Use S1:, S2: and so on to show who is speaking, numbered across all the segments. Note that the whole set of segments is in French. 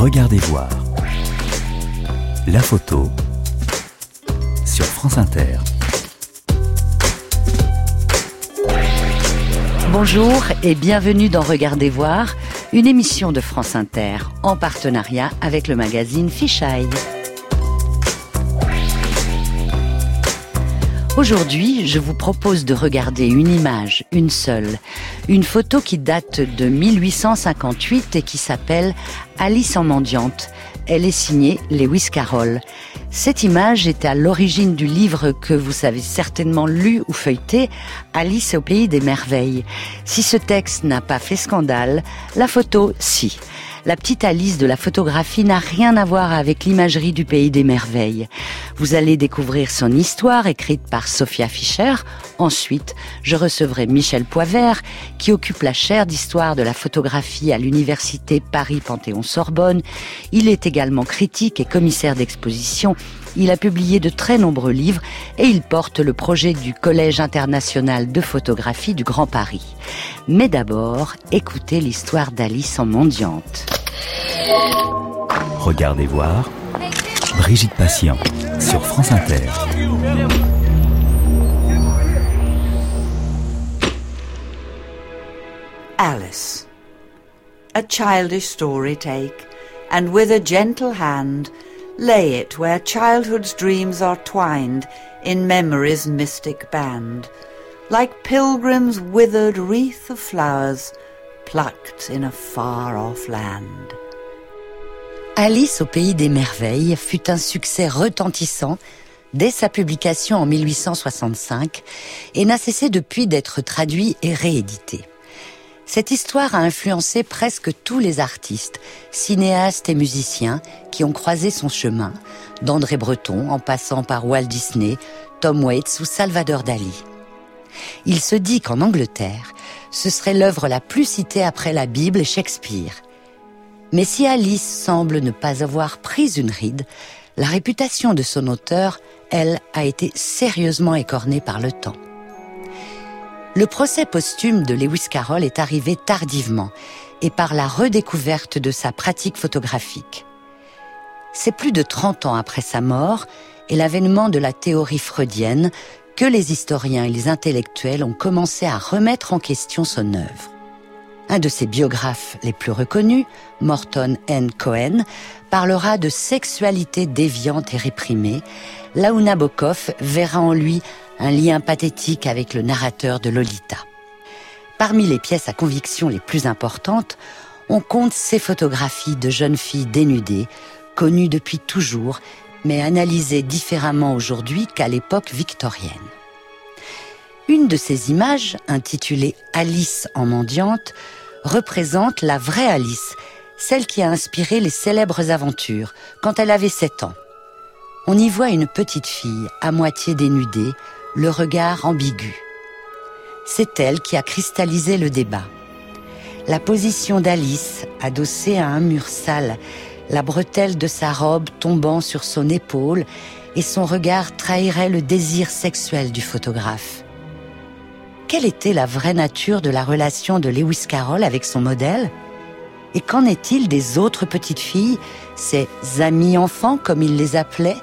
S1: Regardez voir. La photo sur France Inter.
S2: Bonjour et bienvenue dans Regardez voir, une émission de France Inter en partenariat avec le magazine Fisheye. Aujourd'hui, je vous propose de regarder une image, une seule, une photo qui date de 1858 et qui s'appelle Alice en mendiante. Elle est signée Lewis Carroll. Cette image est à l'origine du livre que vous avez certainement lu ou feuilleté, Alice au pays des merveilles. Si ce texte n'a pas fait scandale, la photo, si. La petite Alice de la photographie n'a rien à voir avec l'imagerie du pays des merveilles. Vous allez découvrir son histoire écrite par Sophia Fischer. Ensuite, je recevrai Michel Poivert, qui occupe la chaire d'histoire de la photographie à l'université Paris-Panthéon-Sorbonne. Il est également critique et commissaire d'exposition il a publié de très nombreux livres et il porte le projet du Collège international de photographie du Grand Paris. Mais d'abord, écoutez l'histoire d'Alice en mendiante.
S1: Regardez voir Brigitte Patient sur France Inter.
S3: Alice. A childish story take, and with a gentle hand, Lay it where childhood's dreams are twined in memory's mystic band, like pilgrims' withered wreath of flowers plucked in a far-off land.
S2: Alice au pays des merveilles fut un succès retentissant dès sa publication en 1865 et n'a cessé depuis d'être traduit et réédité. Cette histoire a influencé presque tous les artistes, cinéastes et musiciens qui ont croisé son chemin, d'André Breton en passant par Walt Disney, Tom Waits ou Salvador Dali. Il se dit qu'en Angleterre, ce serait l'œuvre la plus citée après la Bible et Shakespeare. Mais si Alice semble ne pas avoir pris une ride, la réputation de son auteur, elle, a été sérieusement écornée par le temps. Le procès posthume de Lewis Carroll est arrivé tardivement et par la redécouverte de sa pratique photographique. C'est plus de 30 ans après sa mort et l'avènement de la théorie freudienne que les historiens et les intellectuels ont commencé à remettre en question son œuvre. Un de ses biographes les plus reconnus, Morton N. Cohen, parlera de sexualité déviante et réprimée, là où verra en lui un lien pathétique avec le narrateur de Lolita. Parmi les pièces à conviction les plus importantes, on compte ces photographies de jeunes filles dénudées, connues depuis toujours, mais analysées différemment aujourd'hui qu'à l'époque victorienne. Une de ces images, intitulée Alice en mendiante, représente la vraie Alice, celle qui a inspiré les célèbres aventures quand elle avait 7 ans. On y voit une petite fille à moitié dénudée, le regard ambigu. C'est elle qui a cristallisé le débat. La position d'Alice, adossée à un mur sale, la bretelle de sa robe tombant sur son épaule, et son regard trahirait le désir sexuel du photographe. Quelle était la vraie nature de la relation de Lewis Carroll avec son modèle? Et qu'en est-il des autres petites filles, ses amis enfants comme il les appelait?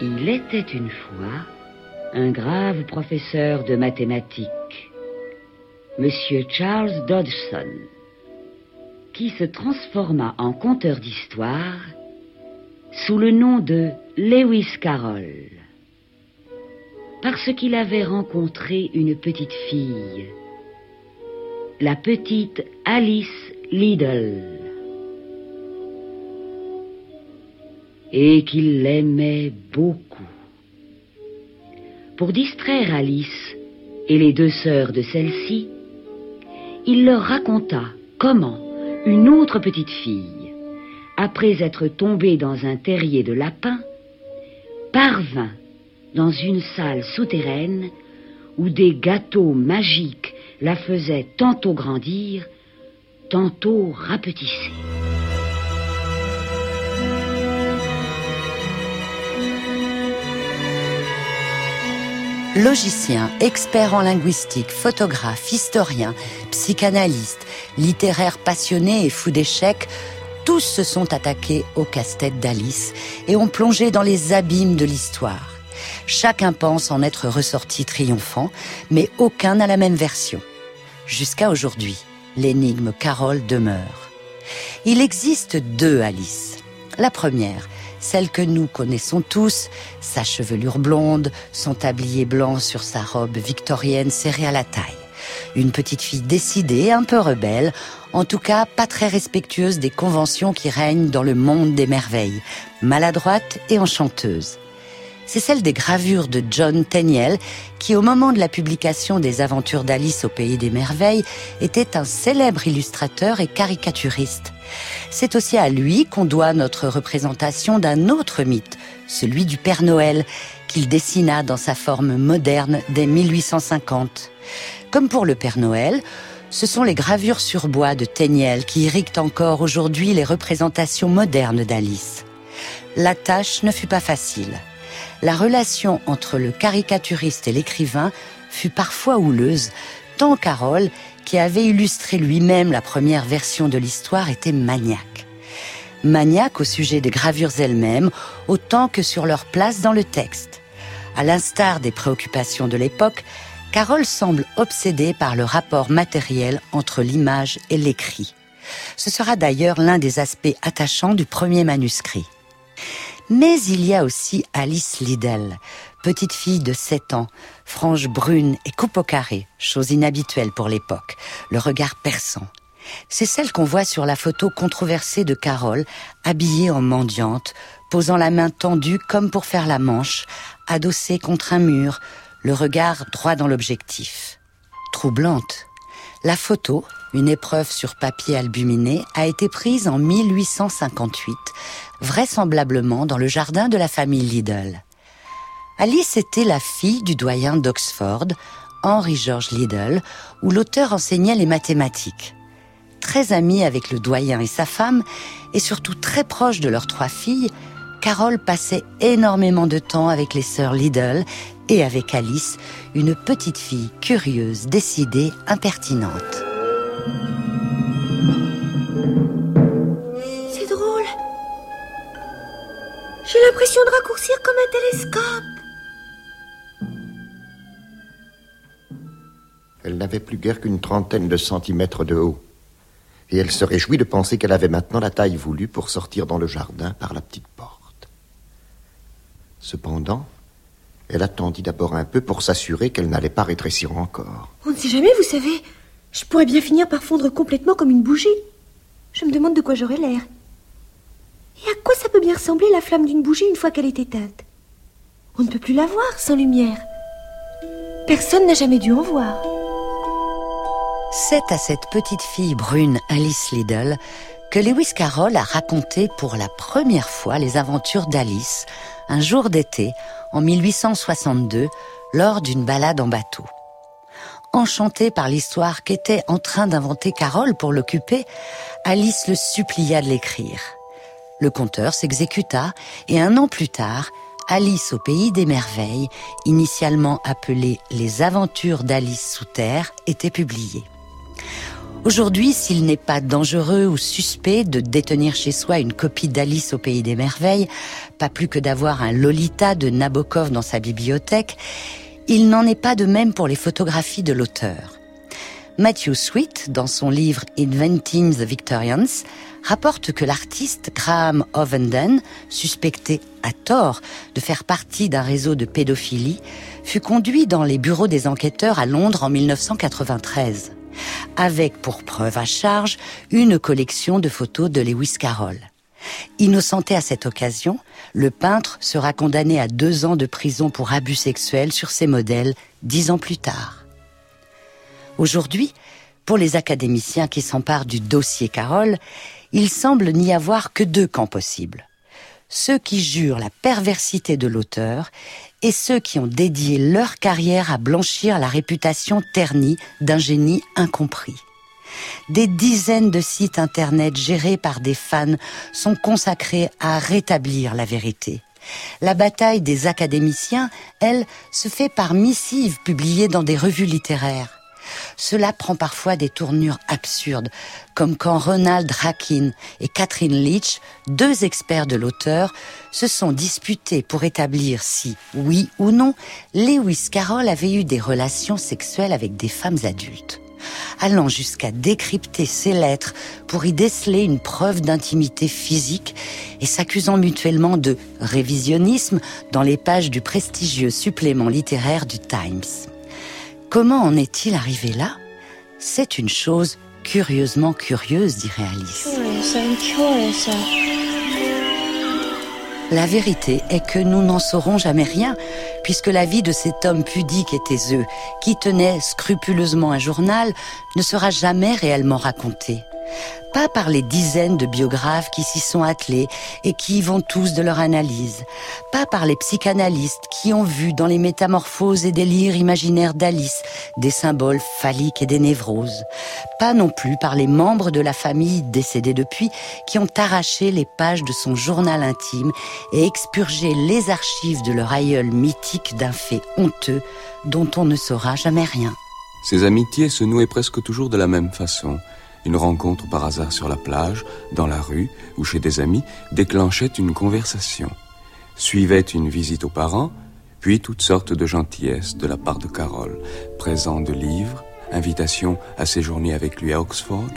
S4: Il était une fois un grave professeur de mathématiques, Monsieur Charles Dodgson, qui se transforma en conteur d'histoire sous le nom de Lewis Carroll, parce qu'il avait rencontré une petite fille, la petite Alice Liddell. Et qu'il l'aimait beaucoup. Pour distraire Alice et les deux sœurs de celle-ci, il leur raconta comment une autre petite fille, après être tombée dans un terrier de lapins, parvint dans une salle souterraine où des gâteaux magiques la faisaient tantôt grandir, tantôt rapetisser.
S2: Logicien, expert en linguistique, photographe, historien, psychanalyste, littéraire passionné et fou d'échecs, tous se sont attaqués au casse-tête d'Alice et ont plongé dans les abîmes de l'histoire. Chacun pense en être ressorti triomphant, mais aucun n'a la même version. Jusqu'à aujourd'hui, l'énigme Carole demeure. Il existe deux Alice. La première, celle que nous connaissons tous, sa chevelure blonde, son tablier blanc sur sa robe victorienne serrée à la taille. Une petite fille décidée, un peu rebelle, en tout cas pas très respectueuse des conventions qui règnent dans le monde des merveilles, maladroite et enchanteuse. C'est celle des gravures de John Tenniel, qui au moment de la publication des aventures d'Alice au pays des merveilles était un célèbre illustrateur et caricaturiste. C'est aussi à lui qu'on doit notre représentation d'un autre mythe, celui du Père Noël, qu'il dessina dans sa forme moderne dès 1850. Comme pour le Père Noël, ce sont les gravures sur bois de Tenniel qui irriguent encore aujourd'hui les représentations modernes d'Alice. La tâche ne fut pas facile. La relation entre le caricaturiste et l'écrivain fut parfois houleuse, tant Carole, qui avait illustré lui-même la première version de l'histoire, était maniaque. Maniaque au sujet des gravures elles-mêmes, autant que sur leur place dans le texte. À l'instar des préoccupations de l'époque, Carole semble obsédée par le rapport matériel entre l'image et l'écrit. Ce sera d'ailleurs l'un des aspects attachants du premier manuscrit. Mais il y a aussi Alice Liddell, petite fille de 7 ans, frange brune et coupe au carré, chose inhabituelle pour l'époque, le regard perçant. C'est celle qu'on voit sur la photo controversée de Carole, habillée en mendiante, posant la main tendue comme pour faire la manche, adossée contre un mur, le regard droit dans l'objectif. Troublante. La photo, une épreuve sur papier albuminé, a été prise en 1858, vraisemblablement dans le jardin de la famille Liddell. Alice était la fille du doyen d'Oxford, Henry George Liddell, où l'auteur enseignait les mathématiques. Très amie avec le doyen et sa femme, et surtout très proche de leurs trois filles, Carole passait énormément de temps avec les sœurs Liddell et avec Alice, une petite fille curieuse, décidée, impertinente.
S5: J'ai l'impression de raccourcir comme un télescope.
S6: Elle n'avait plus guère qu'une trentaine de centimètres de haut. Et elle se réjouit de penser qu'elle avait maintenant la taille voulue pour sortir dans le jardin par la petite porte. Cependant, elle attendit d'abord un peu pour s'assurer qu'elle n'allait pas rétrécir encore.
S5: On ne sait jamais, vous savez. Je pourrais bien finir par fondre complètement comme une bougie. Je me demande de quoi j'aurais l'air. Et à quoi ça peut bien ressembler la flamme d'une bougie une fois qu'elle est éteinte? On ne peut plus la voir sans lumière. Personne n'a jamais dû en voir.
S2: C'est à cette petite fille brune Alice Liddell que Lewis Carroll a raconté pour la première fois les aventures d'Alice un jour d'été en 1862 lors d'une balade en bateau. Enchantée par l'histoire qu'était en train d'inventer Carole pour l'occuper, Alice le supplia de l'écrire. Le conteur s'exécuta et un an plus tard, Alice au pays des merveilles, initialement appelée Les aventures d'Alice sous terre, était publiée. Aujourd'hui, s'il n'est pas dangereux ou suspect de détenir chez soi une copie d'Alice au pays des merveilles, pas plus que d'avoir un Lolita de Nabokov dans sa bibliothèque, il n'en est pas de même pour les photographies de l'auteur. Matthew Sweet, dans son livre Inventing the Victorians, rapporte que l'artiste Graham Ovenden, suspecté à tort de faire partie d'un réseau de pédophilie, fut conduit dans les bureaux des enquêteurs à Londres en 1993, avec pour preuve à charge une collection de photos de Lewis Carroll. Innocenté à cette occasion, le peintre sera condamné à deux ans de prison pour abus sexuels sur ses modèles dix ans plus tard. Aujourd'hui, pour les académiciens qui s'emparent du dossier Carole, il semble n'y avoir que deux camps possibles. Ceux qui jurent la perversité de l'auteur et ceux qui ont dédié leur carrière à blanchir la réputation ternie d'un génie incompris. Des dizaines de sites internet gérés par des fans sont consacrés à rétablir la vérité. La bataille des académiciens, elle, se fait par missives publiées dans des revues littéraires. Cela prend parfois des tournures absurdes, comme quand Ronald Rakin et Catherine Leach, deux experts de l'auteur, se sont disputés pour établir si, oui ou non, Lewis Carroll avait eu des relations sexuelles avec des femmes adultes allant jusqu'à décrypter ses lettres pour y déceler une preuve d'intimité physique et s'accusant mutuellement de révisionnisme dans les pages du prestigieux supplément littéraire du Times. Comment en est-il arrivé là? C'est une chose curieusement curieuse, dirait Alice. La vérité est que nous n'en saurons jamais rien, puisque la vie de cet homme pudique et taiseux, qui tenait scrupuleusement un journal, ne sera jamais réellement racontée pas par les dizaines de biographes qui s'y sont attelés et qui y vont tous de leur analyse, pas par les psychanalystes qui ont vu dans les métamorphoses et délires imaginaires d'Alice des symboles phalliques et des névroses, pas non plus par les membres de la famille décédés depuis qui ont arraché les pages de son journal intime et expurgé les archives de leur aïeul mythique d'un fait honteux dont on ne saura jamais rien.
S7: Ces amitiés se nouaient presque toujours de la même façon une rencontre par hasard sur la plage, dans la rue ou chez des amis déclenchait une conversation. Suivait une visite aux parents, puis toutes sortes de gentillesses de la part de Carole, présents de livres, invitations à séjourner avec lui à Oxford,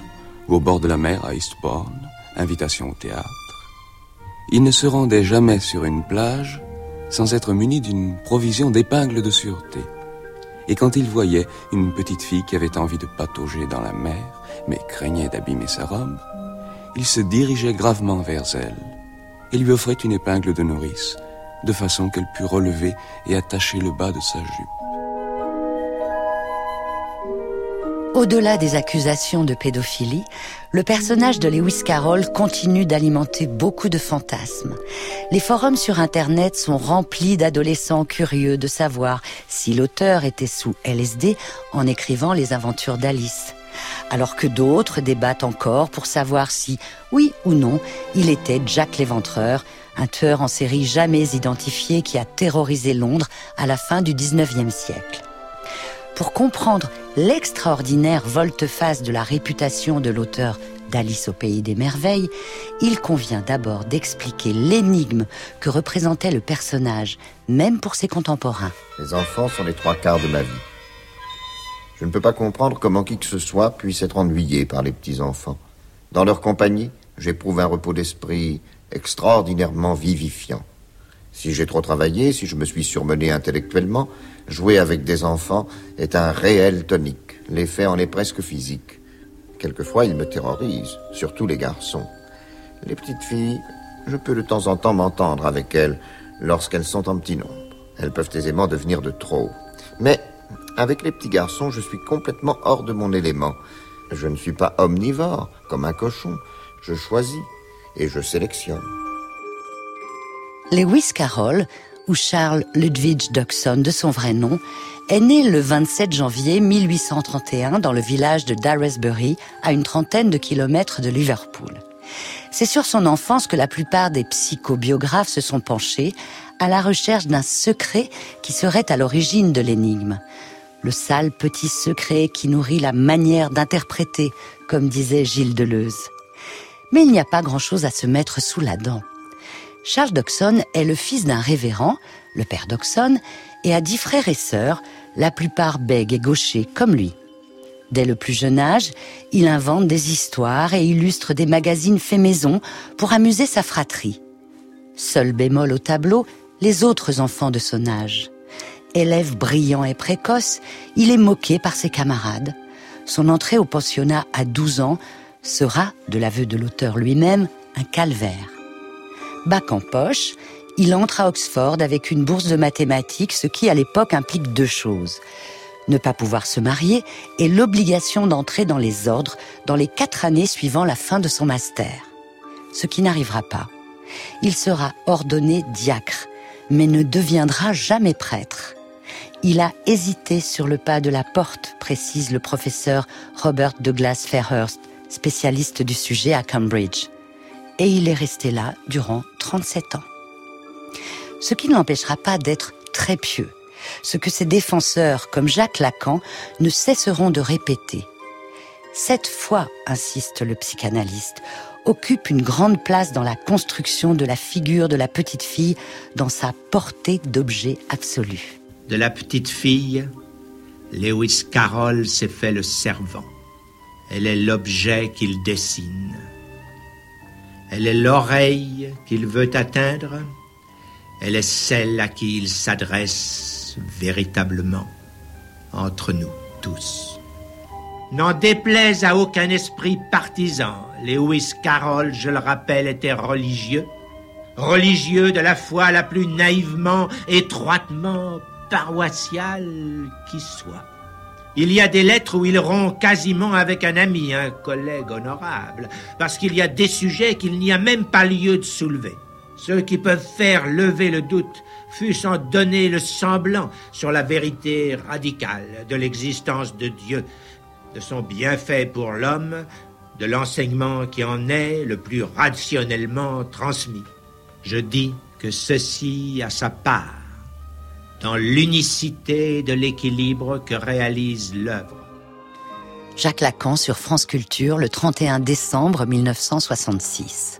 S7: ou au bord de la mer à Eastbourne, invitation au théâtre. Il ne se rendait jamais sur une plage sans être muni d'une provision d'épingles de sûreté. Et quand il voyait une petite fille qui avait envie de patauger dans la mer, mais craignait d'abîmer sa robe, il se dirigeait gravement vers elle et lui offrait une épingle de nourrice, de façon qu'elle pût relever et attacher le bas de sa jupe.
S2: Au-delà des accusations de pédophilie, le personnage de Lewis Carroll continue d'alimenter beaucoup de fantasmes. Les forums sur Internet sont remplis d'adolescents curieux de savoir si l'auteur était sous LSD en écrivant les aventures d'Alice. Alors que d'autres débattent encore pour savoir si, oui ou non, il était Jack l'Éventreur, un tueur en série jamais identifié qui a terrorisé Londres à la fin du 19e siècle. Pour comprendre l'extraordinaire volte-face de la réputation de l'auteur d'Alice au pays des merveilles, il convient d'abord d'expliquer l'énigme que représentait le personnage, même pour ses contemporains.
S6: Les enfants sont les trois quarts de ma vie. Je ne peux pas comprendre comment qui que ce soit puisse être ennuyé par les petits-enfants. Dans leur compagnie, j'éprouve un repos d'esprit extraordinairement vivifiant. Si j'ai trop travaillé, si je me suis surmené intellectuellement, Jouer avec des enfants est un réel tonique. L'effet en est presque physique. Quelquefois, ils me terrorisent, surtout les garçons. Les petites filles, je peux de temps en temps m'entendre avec elles lorsqu'elles sont en petit nombre. Elles peuvent aisément devenir de trop. Mais avec les petits garçons, je suis complètement hors de mon élément. Je ne suis pas omnivore, comme un cochon. Je choisis et je sélectionne.
S2: Lewis Carroll où Charles Ludwig Dodgson, de son vrai nom, est né le 27 janvier 1831 dans le village de Daresbury, à une trentaine de kilomètres de Liverpool. C'est sur son enfance que la plupart des psychobiographes se sont penchés à la recherche d'un secret qui serait à l'origine de l'énigme. Le sale petit secret qui nourrit la manière d'interpréter, comme disait Gilles Deleuze. Mais il n'y a pas grand-chose à se mettre sous la dent. Charles Dodson est le fils d'un révérend, le père Dodson, et a dix frères et sœurs, la plupart bègues et gauchers comme lui. Dès le plus jeune âge, il invente des histoires et illustre des magazines faits maison pour amuser sa fratrie. Seul bémol au tableau, les autres enfants de son âge. Élève brillant et précoce, il est moqué par ses camarades. Son entrée au pensionnat à 12 ans sera, de l'aveu de l'auteur lui-même, un calvaire. Bac en poche, il entre à Oxford avec une bourse de mathématiques, ce qui à l'époque implique deux choses. Ne pas pouvoir se marier et l'obligation d'entrer dans les ordres dans les quatre années suivant la fin de son master. Ce qui n'arrivera pas. Il sera ordonné diacre, mais ne deviendra jamais prêtre. Il a hésité sur le pas de la porte, précise le professeur Robert Douglas Fairhurst, spécialiste du sujet à Cambridge et il est resté là durant 37 ans. Ce qui ne l'empêchera pas d'être très pieux, ce que ses défenseurs, comme Jacques Lacan, ne cesseront de répéter. Cette foi, insiste le psychanalyste, occupe une grande place dans la construction de la figure de la petite fille dans sa portée d'objet absolu.
S8: De la petite fille, Lewis Carroll s'est fait le servant. Elle est l'objet qu'il dessine. Elle est l'oreille qu'il veut atteindre. Elle est celle à qui il s'adresse véritablement entre nous tous. N'en déplaise à aucun esprit partisan, Lewis Carroll, je le rappelle, était religieux, religieux de la foi la plus naïvement, étroitement paroissiale qui soit. Il y a des lettres où il rompt quasiment avec un ami, un collègue honorable, parce qu'il y a des sujets qu'il n'y a même pas lieu de soulever. Ceux qui peuvent faire lever le doute, fût-ce en donner le semblant sur la vérité radicale de l'existence de Dieu, de son bienfait pour l'homme, de l'enseignement qui en est le plus rationnellement transmis. Je dis que ceci a sa part dans l'unicité de l'équilibre que réalise l'œuvre.
S2: Jacques Lacan sur France Culture le 31 décembre 1966.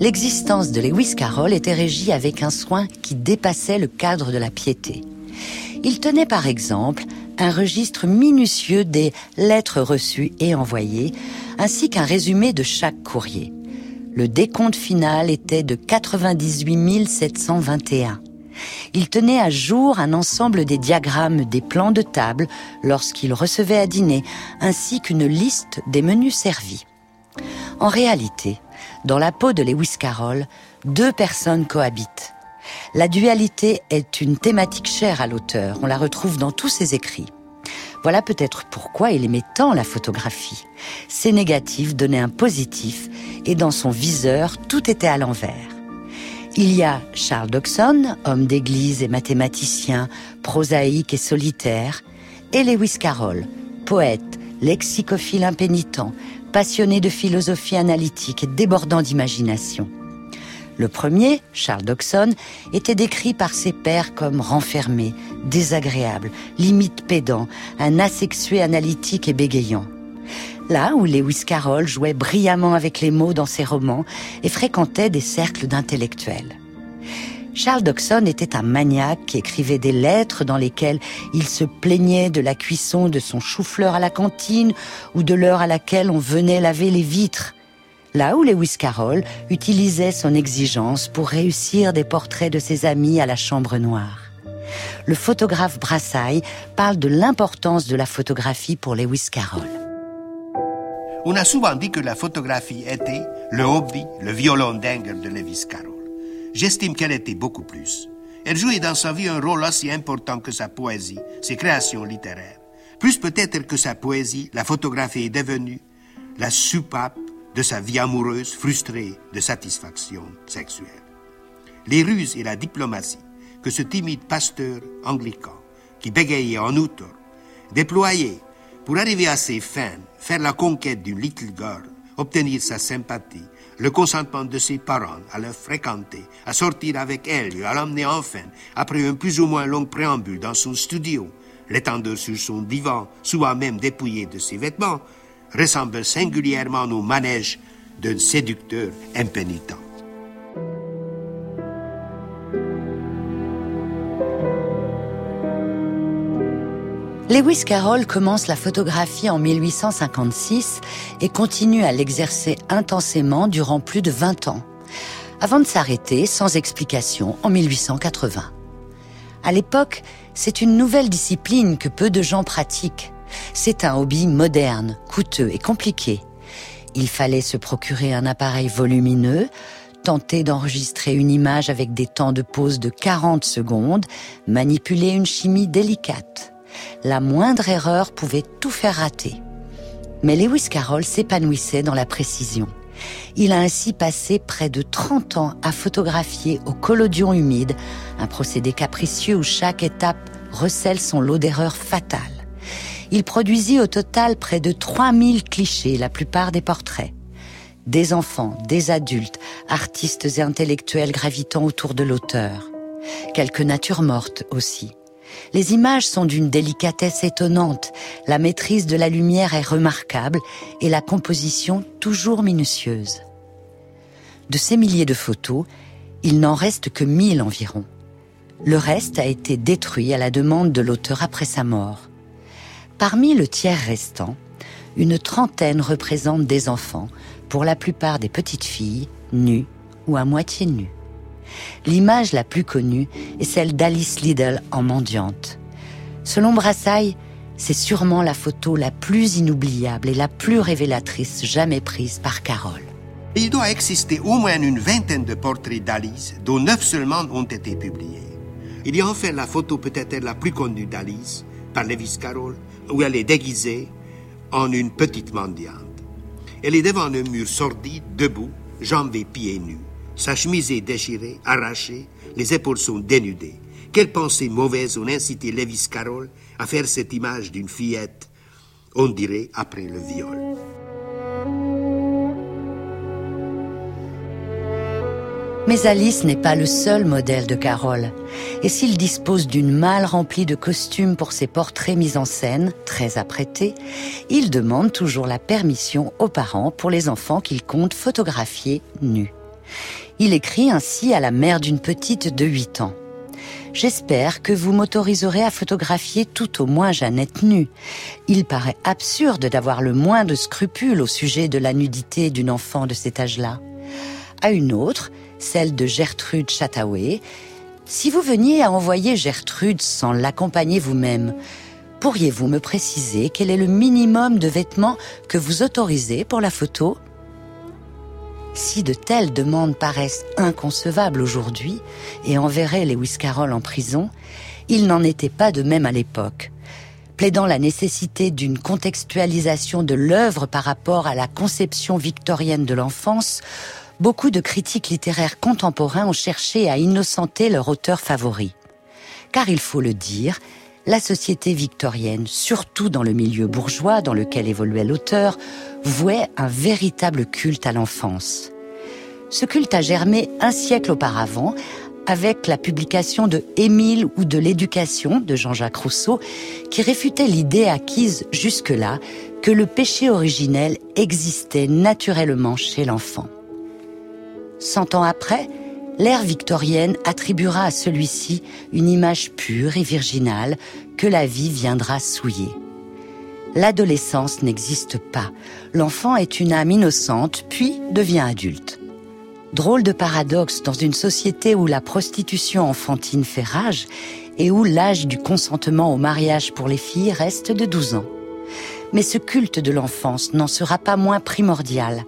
S2: L'existence de Lewis Carroll était régie avec un soin qui dépassait le cadre de la piété. Il tenait par exemple un registre minutieux des lettres reçues et envoyées, ainsi qu'un résumé de chaque courrier. Le décompte final était de 98 721. Il tenait à jour un ensemble des diagrammes des plans de table lorsqu'il recevait à dîner, ainsi qu'une liste des menus servis. En réalité, dans la peau de Lewis Carroll, deux personnes cohabitent. La dualité est une thématique chère à l'auteur, on la retrouve dans tous ses écrits. Voilà peut-être pourquoi il aimait tant la photographie. Ses négatifs donnaient un positif et dans son viseur, tout était à l'envers. Il y a Charles Dodson, homme d'église et mathématicien, prosaïque et solitaire, et Lewis Carroll, poète, lexicophile impénitent, passionné de philosophie analytique et débordant d'imagination. Le premier, Charles Dodson, était décrit par ses pairs comme renfermé, désagréable, limite pédant, un asexué analytique et bégayant. Là où Lewis Carroll jouait brillamment avec les mots dans ses romans et fréquentait des cercles d'intellectuels. Charles Dodson était un maniaque qui écrivait des lettres dans lesquelles il se plaignait de la cuisson de son chou-fleur à la cantine ou de l'heure à laquelle on venait laver les vitres là où Lewis Carroll utilisait son exigence pour réussir des portraits de ses amis à la chambre noire. Le photographe Brassailles parle de l'importance de la photographie pour Lewis Carroll.
S9: On a souvent dit que la photographie était le hobby, le violon d'Engel de Lewis Carroll. J'estime qu'elle était beaucoup plus. Elle jouait dans sa vie un rôle aussi important que sa poésie, ses créations littéraires. Plus peut-être que sa poésie, la photographie est devenue la soupape de sa vie amoureuse frustrée de satisfaction sexuelle. Les ruses et la diplomatie que ce timide pasteur anglican, qui bégayait en outre, déployait pour arriver à ses fins, faire la conquête d'une little girl, obtenir sa sympathie, le consentement de ses parents à la fréquenter, à sortir avec elle et à l'emmener enfin, après un plus ou moins long préambule dans son studio, l'étendeur sur son divan, souvent même dépouillé de ses vêtements, ressemble singulièrement au manège d'un séducteur impénitent.
S2: Lewis Carroll commence la photographie en 1856 et continue à l'exercer intensément durant plus de 20 ans, avant de s'arrêter sans explication en 1880. À l'époque, c'est une nouvelle discipline que peu de gens pratiquent. C'est un hobby moderne, coûteux et compliqué. Il fallait se procurer un appareil volumineux, tenter d'enregistrer une image avec des temps de pause de 40 secondes, manipuler une chimie délicate. La moindre erreur pouvait tout faire rater. Mais Lewis Carroll s'épanouissait dans la précision. Il a ainsi passé près de 30 ans à photographier au collodion humide, un procédé capricieux où chaque étape recèle son lot d'erreurs fatales il produisit au total près de 3000 clichés, la plupart des portraits. Des enfants, des adultes, artistes et intellectuels gravitant autour de l'auteur. Quelques natures mortes aussi. Les images sont d'une délicatesse étonnante, la maîtrise de la lumière est remarquable et la composition toujours minutieuse. De ces milliers de photos, il n'en reste que mille environ. Le reste a été détruit à la demande de l'auteur après sa mort. Parmi le tiers restant, une trentaine représentent des enfants, pour la plupart des petites filles, nues ou à moitié nues. L'image la plus connue est celle d'Alice Liddell en mendiante. Selon Brassailles, c'est sûrement la photo la plus inoubliable et la plus révélatrice jamais prise par Carole.
S9: Il doit exister au moins une vingtaine de portraits d'Alice, dont neuf seulement ont été publiés. Il y a en fait la photo peut-être la plus connue d'Alice, par Lewis Carroll, où elle est déguisée en une petite mendiante. Elle est devant un mur sordide, debout, jambes et pieds nus. Sa chemise est déchirée, arrachée, les épaules sont dénudées. Quelle pensée mauvaise ont incité Lewis Carroll à faire cette image d'une fillette, on dirait après le viol.
S2: Mais Alice n'est pas le seul modèle de Carole. Et s'il dispose d'une malle remplie de costumes pour ses portraits mis en scène, très apprêtés, il demande toujours la permission aux parents pour les enfants qu'il compte photographier nus. Il écrit ainsi à la mère d'une petite de 8 ans. J'espère que vous m'autoriserez à photographier tout au moins Jeannette nue. Il paraît absurde d'avoir le moins de scrupules au sujet de la nudité d'une enfant de cet âge-là. À une autre, celle de Gertrude Chataway. Si vous veniez à envoyer Gertrude sans l'accompagner vous-même, pourriez-vous me préciser quel est le minimum de vêtements que vous autorisez pour la photo? Si de telles demandes paraissent inconcevables aujourd'hui et enverraient Lewis Carroll en prison, il n'en était pas de même à l'époque. Plaidant la nécessité d'une contextualisation de l'œuvre par rapport à la conception victorienne de l'enfance, beaucoup de critiques littéraires contemporains ont cherché à innocenter leur auteur favori. Car il faut le dire, la société victorienne, surtout dans le milieu bourgeois dans lequel évoluait l'auteur, vouait un véritable culte à l'enfance. Ce culte a germé un siècle auparavant avec la publication de Émile ou de l'éducation de Jean-Jacques Rousseau qui réfutait l'idée acquise jusque-là que le péché originel existait naturellement chez l'enfant. Cent ans après, l'ère victorienne attribuera à celui-ci une image pure et virginale que la vie viendra souiller. L'adolescence n'existe pas. L'enfant est une âme innocente, puis devient adulte. Drôle de paradoxe dans une société où la prostitution enfantine fait rage et où l'âge du consentement au mariage pour les filles reste de 12 ans mais ce culte de l'enfance n'en sera pas moins primordial,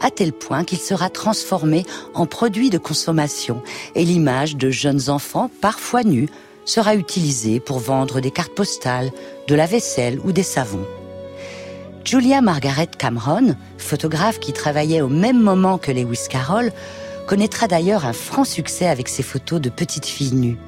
S2: à tel point qu'il sera transformé en produit de consommation et l'image de jeunes enfants, parfois nus, sera utilisée pour vendre des cartes postales, de la vaisselle ou des savons. Julia Margaret Cameron, photographe qui travaillait au même moment que Lewis Carroll, connaîtra d'ailleurs un franc succès avec ses photos de petites filles nues.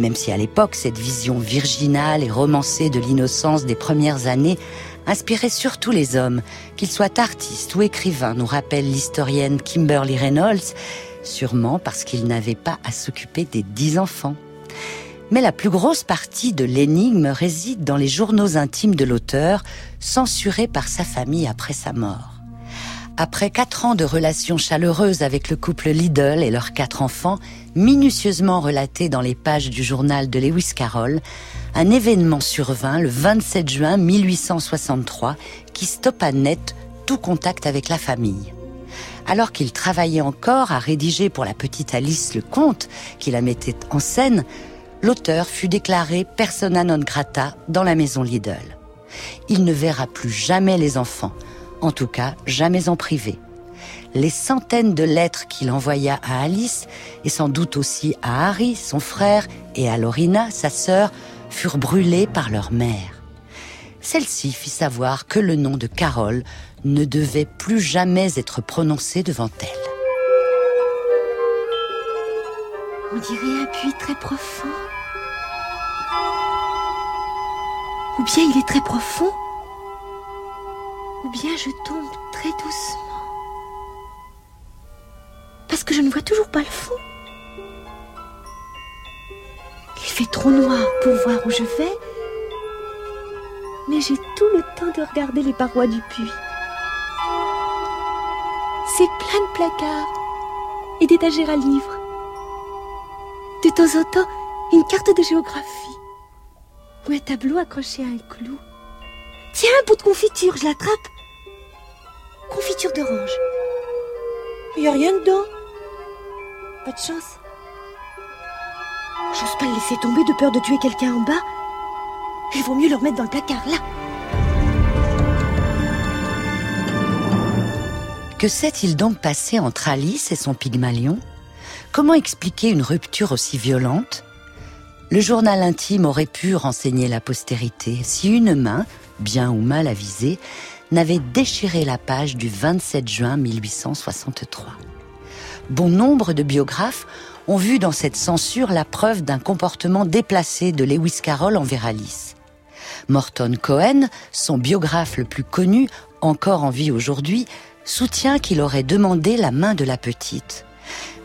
S2: Même si à l'époque, cette vision virginale et romancée de l'innocence des premières années inspirait surtout les hommes, qu'ils soient artistes ou écrivains, nous rappelle l'historienne Kimberly Reynolds, sûrement parce qu'ils n'avaient pas à s'occuper des dix enfants. Mais la plus grosse partie de l'énigme réside dans les journaux intimes de l'auteur, censurés par sa famille après sa mort. Après quatre ans de relations chaleureuses avec le couple Liddell et leurs quatre enfants, minutieusement relatés dans les pages du journal de Lewis Carroll, un événement survint le 27 juin 1863 qui stoppa net tout contact avec la famille. Alors qu'il travaillait encore à rédiger pour la petite Alice le conte qui la mettait en scène, l'auteur fut déclaré persona non grata dans la maison Liddell. Il ne verra plus jamais les enfants, en tout cas jamais en privé. Les centaines de lettres qu'il envoya à Alice, et sans doute aussi à Harry, son frère, et à Lorina, sa sœur, furent brûlées par leur mère. Celle-ci fit savoir que le nom de Carole ne devait plus jamais être prononcé devant elle.
S5: On dirait un puits très profond. Ou bien il est très profond ou bien je tombe très doucement. Parce que je ne vois toujours pas le fond. Trop noir pour voir où je vais, mais j'ai tout le temps de regarder les parois du puits. C'est plein de placards et d'étagères à livres. De temps en temps, une carte de géographie ou un tableau accroché à un clou. Tiens, un bout de confiture, je l'attrape. Confiture d'orange. Il n'y a rien dedans. Pas de chance. J'ose pas le laisser tomber de peur de tuer quelqu'un en bas. Il vaut mieux le remettre dans le placard, là.
S2: Que s'est-il donc passé entre Alice et son Pygmalion? Comment expliquer une rupture aussi violente? Le journal intime aurait pu renseigner la postérité si une main, bien ou mal avisée, n'avait déchiré la page du 27 juin 1863. Bon nombre de biographes ont vu dans cette censure la preuve d'un comportement déplacé de Lewis Carroll envers Alice. Morton Cohen, son biographe le plus connu, encore en vie aujourd'hui, soutient qu'il aurait demandé la main de la petite.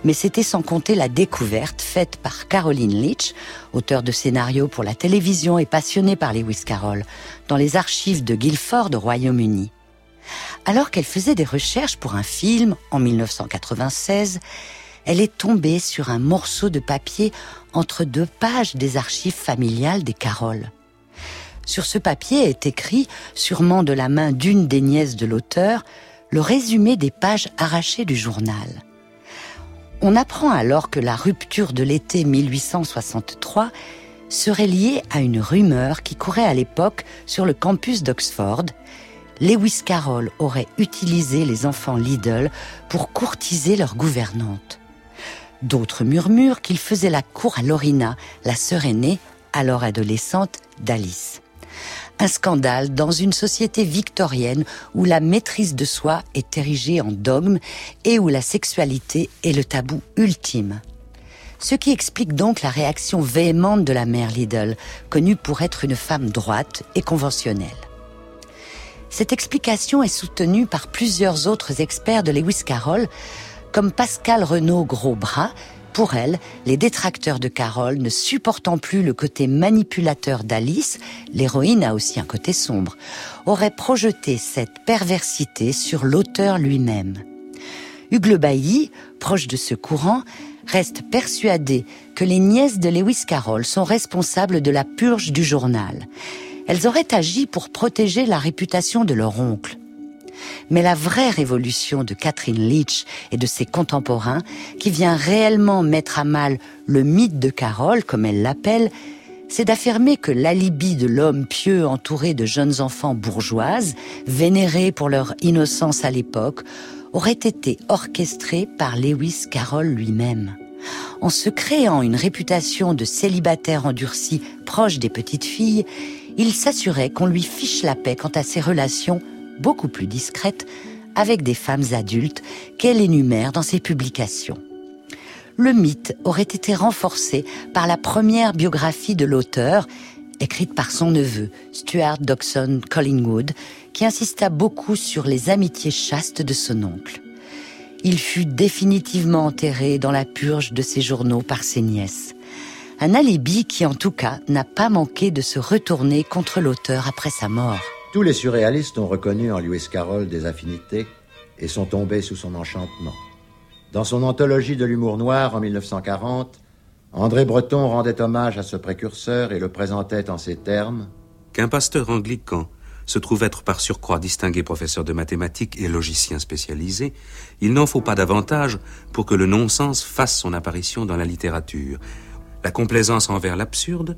S2: Mais c'était sans compter la découverte faite par Caroline Leach, auteur de scénarios pour la télévision et passionnée par Lewis Carroll, dans les archives de Guilford au Royaume-Uni. Alors qu'elle faisait des recherches pour un film en 1996, elle est tombée sur un morceau de papier entre deux pages des archives familiales des Carroll. Sur ce papier est écrit, sûrement de la main d'une des nièces de l'auteur, le résumé des pages arrachées du journal. On apprend alors que la rupture de l'été 1863 serait liée à une rumeur qui courait à l'époque sur le campus d'Oxford. Lewis Carroll aurait utilisé les enfants Lidl pour courtiser leur gouvernante. D'autres murmurent qu'il faisait la cour à Lorina, la sœur aînée, alors adolescente, d'Alice un scandale dans une société victorienne où la maîtrise de soi est érigée en dogme et où la sexualité est le tabou ultime. Ce qui explique donc la réaction véhémente de la mère Liddell, connue pour être une femme droite et conventionnelle. Cette explication est soutenue par plusieurs autres experts de Lewis Carroll, comme Pascal Renaud Grosbras, pour elle, les détracteurs de Carole, ne supportant plus le côté manipulateur d'Alice, l'héroïne a aussi un côté sombre, auraient projeté cette perversité sur l'auteur lui-même. Hugues Bailly, proche de ce courant, reste persuadé que les nièces de Lewis Carroll sont responsables de la purge du journal. Elles auraient agi pour protéger la réputation de leur oncle. Mais la vraie révolution de Catherine Leach et de ses contemporains, qui vient réellement mettre à mal le mythe de Carole, comme elle l'appelle, c'est d'affirmer que l'alibi de l'homme pieux entouré de jeunes enfants bourgeoises, vénérés pour leur innocence à l'époque, aurait été orchestré par Lewis Carroll lui-même. En se créant une réputation de célibataire endurci proche des petites filles, il s'assurait qu'on lui fiche la paix quant à ses relations beaucoup plus discrète avec des femmes adultes qu'elle énumère dans ses publications. Le mythe aurait été renforcé par la première biographie de l'auteur, écrite par son neveu, Stuart Dodson Collingwood, qui insista beaucoup sur les amitiés chastes de son oncle. Il fut définitivement enterré dans la purge de ses journaux par ses nièces. Un alibi qui, en tout cas, n'a pas manqué de se retourner contre l'auteur après sa mort.
S10: Tous les surréalistes ont reconnu en Lewis Carroll des affinités et sont tombés sous son enchantement. Dans son anthologie de l'humour noir en 1940, André Breton rendait hommage à ce précurseur et le présentait en ces termes
S7: Qu'un pasteur anglican se trouve être par surcroît distingué professeur de mathématiques et logicien spécialisé, il n'en faut pas davantage pour que le non-sens fasse son apparition dans la littérature. La complaisance envers l'absurde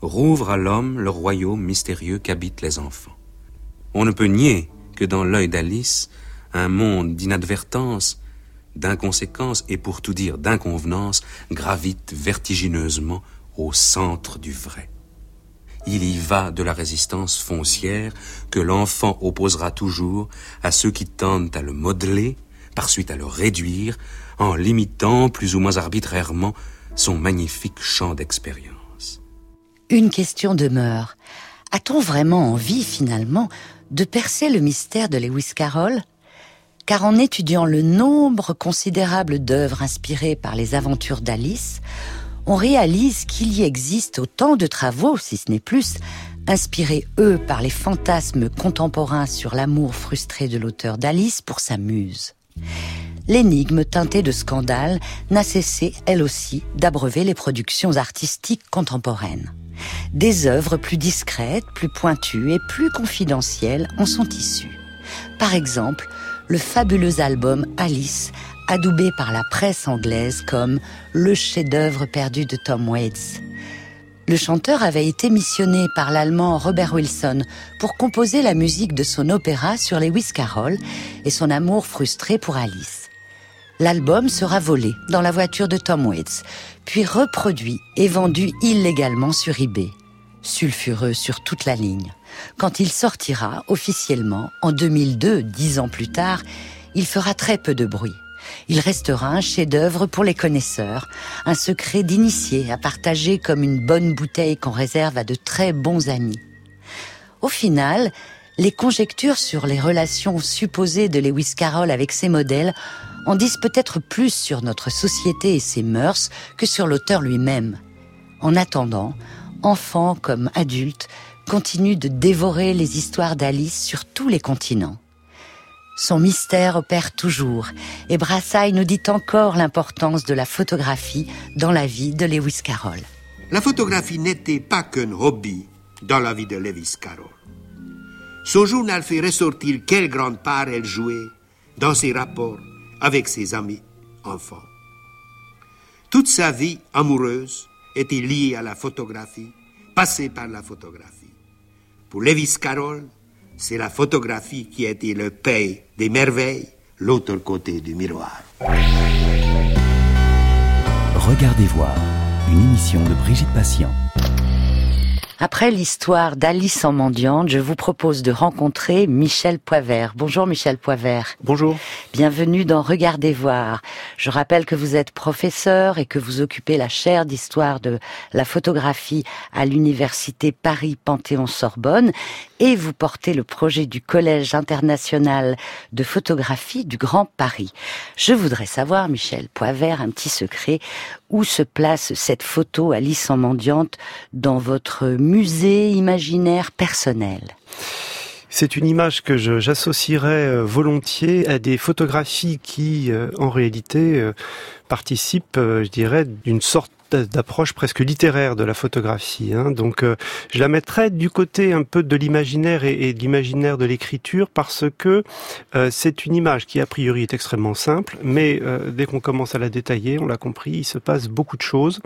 S7: rouvre à l'homme le royaume mystérieux qu'habitent les enfants. On ne peut nier que dans l'œil d'Alice, un monde d'inadvertance, d'inconséquence et pour tout dire d'inconvenance gravite vertigineusement au centre du vrai. Il y va de la résistance foncière que l'enfant opposera toujours à ceux qui tendent à le modeler, par suite à le réduire, en limitant plus ou moins arbitrairement son magnifique champ d'expérience.
S2: Une question demeure. A-t-on vraiment envie, finalement, de percer le mystère de Lewis Carroll, car en étudiant le nombre considérable d'œuvres inspirées par les aventures d'Alice, on réalise qu'il y existe autant de travaux, si ce n'est plus, inspirés eux par les fantasmes contemporains sur l'amour frustré de l'auteur d'Alice pour sa muse. L'énigme teintée de scandale n'a cessé, elle aussi, d'abreuver les productions artistiques contemporaines. Des œuvres plus discrètes, plus pointues et plus confidentielles en sont issues. Par exemple, le fabuleux album Alice, adoubé par la presse anglaise comme le chef-d'œuvre perdu de Tom Waits. Le chanteur avait été missionné par l'allemand Robert Wilson pour composer la musique de son opéra sur les Carroll et son amour frustré pour Alice. L'album sera volé dans la voiture de Tom Waits, puis reproduit et vendu illégalement sur eBay, sulfureux sur toute la ligne. Quand il sortira officiellement en 2002, dix ans plus tard, il fera très peu de bruit. Il restera un chef-d'œuvre pour les connaisseurs, un secret d'initié à partager comme une bonne bouteille qu'on réserve à de très bons amis. Au final, les conjectures sur les relations supposées de Lewis Carroll avec ses modèles en disent peut-être plus sur notre société et ses mœurs que sur l'auteur lui-même. En attendant, enfants comme adultes continuent de dévorer les histoires d'Alice sur tous les continents. Son mystère opère toujours, et Brassailles nous dit encore l'importance de la photographie dans la vie de Lewis Carroll.
S9: La photographie n'était pas qu'un hobby dans la vie de Lewis Carroll. Son journal fait ressortir quelle grande part elle jouait dans ses rapports avec ses amis enfants. Toute sa vie amoureuse était liée à la photographie, passée par la photographie. Pour Lewis Carroll, c'est la photographie qui a été le pays des merveilles, l'autre côté du miroir.
S1: Regardez voir, une émission de Brigitte Patient.
S2: Après l'histoire d'Alice en mendiante, je vous propose de rencontrer Michel Poivert. Bonjour Michel Poivert.
S11: Bonjour.
S2: Bienvenue dans Regardez voir. Je rappelle que vous êtes professeur et que vous occupez la chaire d'histoire de la photographie à l'université Paris-Panthéon-Sorbonne et vous portez le projet du Collège international de photographie du Grand Paris. Je voudrais savoir, Michel Poivert, un petit secret. Où se place cette photo Alice en mendiante dans votre musée imaginaire personnel?
S11: C'est une image que j'associerais euh, volontiers à des photographies qui, euh, en réalité, euh, participent, je dirais, d'une sorte d'approche presque littéraire de la photographie. Hein. Donc euh, je la mettrais du côté un peu de l'imaginaire et, de l'imaginaire de l'écriture parce que euh, c'est une image qui a priori est extrêmement simple, mais euh, dès qu'on commence à la détailler, on l'a compris, il se passe beaucoup de choses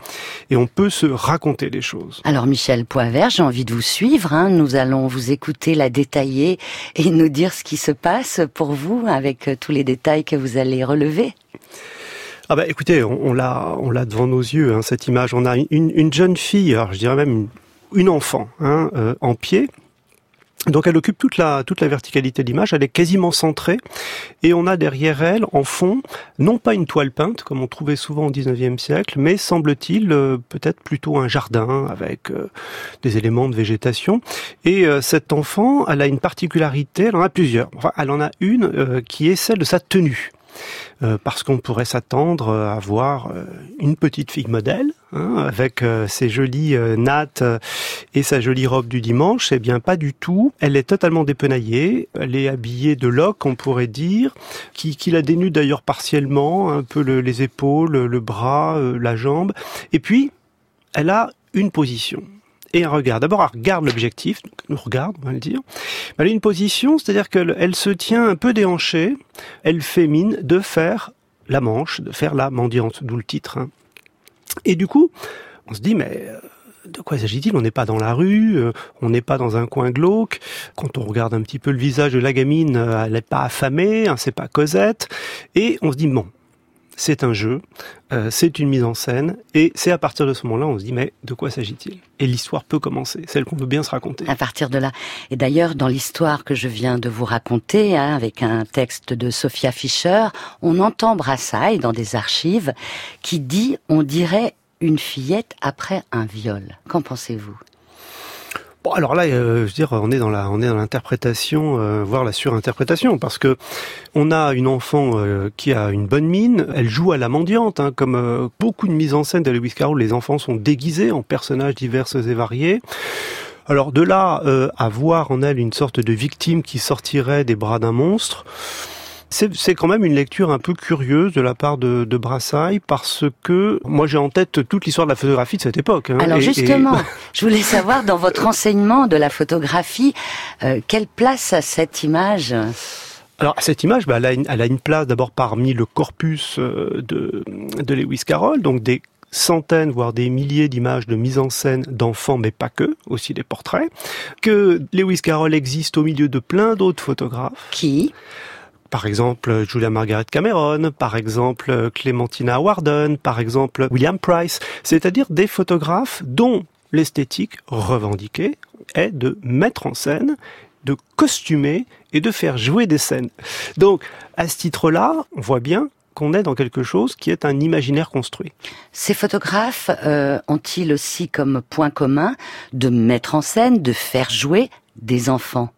S11: et on peut se raconter des choses.
S2: Alors Michel Poivert, j'ai envie de vous suivre. Hein. Nous allons vous écouter, la détailler et nous dire ce qui se passe pour vous avec tous les détails que vous allez relever.
S11: Ah bah écoutez, on, l'a, on l'a devant nos yeux hein, cette image. On a une, une, jeune fille, alors je dirais même une, enfant, hein, euh, en pied, donc elle occupe toute la toute la verticalité de l'image, elle est quasiment centrée et on a derrière elle en fond non pas une toile peinte comme on trouvait souvent au 19e siècle, mais semble-t-il euh, peut-être plutôt un jardin avec euh, des éléments de végétation et cet enfant, elle a une particularité, elle en a plusieurs. Enfin, elle en a une qui est celle de sa tenue. Euh, parce qu'on pourrait s'attendre à voir euh, une petite fille modèle hein, avec euh, ses jolies nattes et sa jolie robe du dimanche. Eh bien, pas du tout. Elle est totalement dépenaillée. Elle est habillée de loques, on pourrait dire, qui, qui la dénude d'ailleurs partiellement, un peu les épaules, le bras, la jambe. Et puis, elle a une position et un regard. D'abord, elle regarde l'objectif, nous regarde, on va le dire. Elle a une position, c'est-à-dire qu'elle se tient un peu déhanchée, elle fait mine de faire la manche, de faire la mendiante, d'où le titre. Hein. Et du coup, on se dit, mais euh, de quoi s'agit-il? On n'est pas dans la rue, euh, on n'est pas dans un coin glauque. Quand on regarde un petit peu le visage de la gamine, euh, elle n'est pas affamée, hein, c'est pas Cosette. Et on se dit, bon, c'est un jeu, euh, c'est une mise en scène, et c'est à partir de ce moment-là, on se dit, mais de quoi s'agit-il? Et l'histoire peut commencer, celle qu'on veut bien se raconter.
S2: À partir de là. Et d'ailleurs, dans l'histoire que je viens de vous raconter, hein, avec un texte de Sophia Fischer, on entend Brassailles dans des archives qui dit, on dirait une fillette après un viol. Qu'en pensez-vous?
S11: Alors là, euh, je veux dire, on est dans la, on est dans l'interprétation, euh, voire la surinterprétation, parce que on a une enfant euh, qui a une bonne mine, elle joue à la mendiante, hein, comme beaucoup de mises en scène de Lewis Carroll, les enfants sont déguisés en personnages divers et variés. Alors de là à voir en elle une sorte de victime qui sortirait des bras d'un monstre, c'est quand même une lecture un peu curieuse de la part de, de Brassailles parce que moi j'ai en tête toute l'histoire de la photographie de cette époque. Hein,
S2: Alors justement, je voulais savoir dans votre enseignement de la photographie, euh, quelle place a cette image?
S11: Alors cette image, bah, elle, a une, elle, a une, place d'abord parmi le corpus euh, de, de Lewis Carroll, donc des centaines, voire des milliers d'images de mise en scène d'enfants, mais pas que, aussi des portraits, que Lewis Carroll existe au milieu de plein d'autres photographes.
S2: Qui?
S11: Par exemple Julia Margaret Cameron, par exemple Clementina Warden, par exemple William Price, c'est-à-dire des photographes dont l'esthétique revendiquée est de mettre en scène, de costumer et de faire jouer des scènes. Donc, à ce titre-là, on voit bien qu'on est dans quelque chose qui est un imaginaire construit.
S2: Ces photographes euh, ont-ils aussi comme point commun de mettre en scène, de faire jouer des enfants?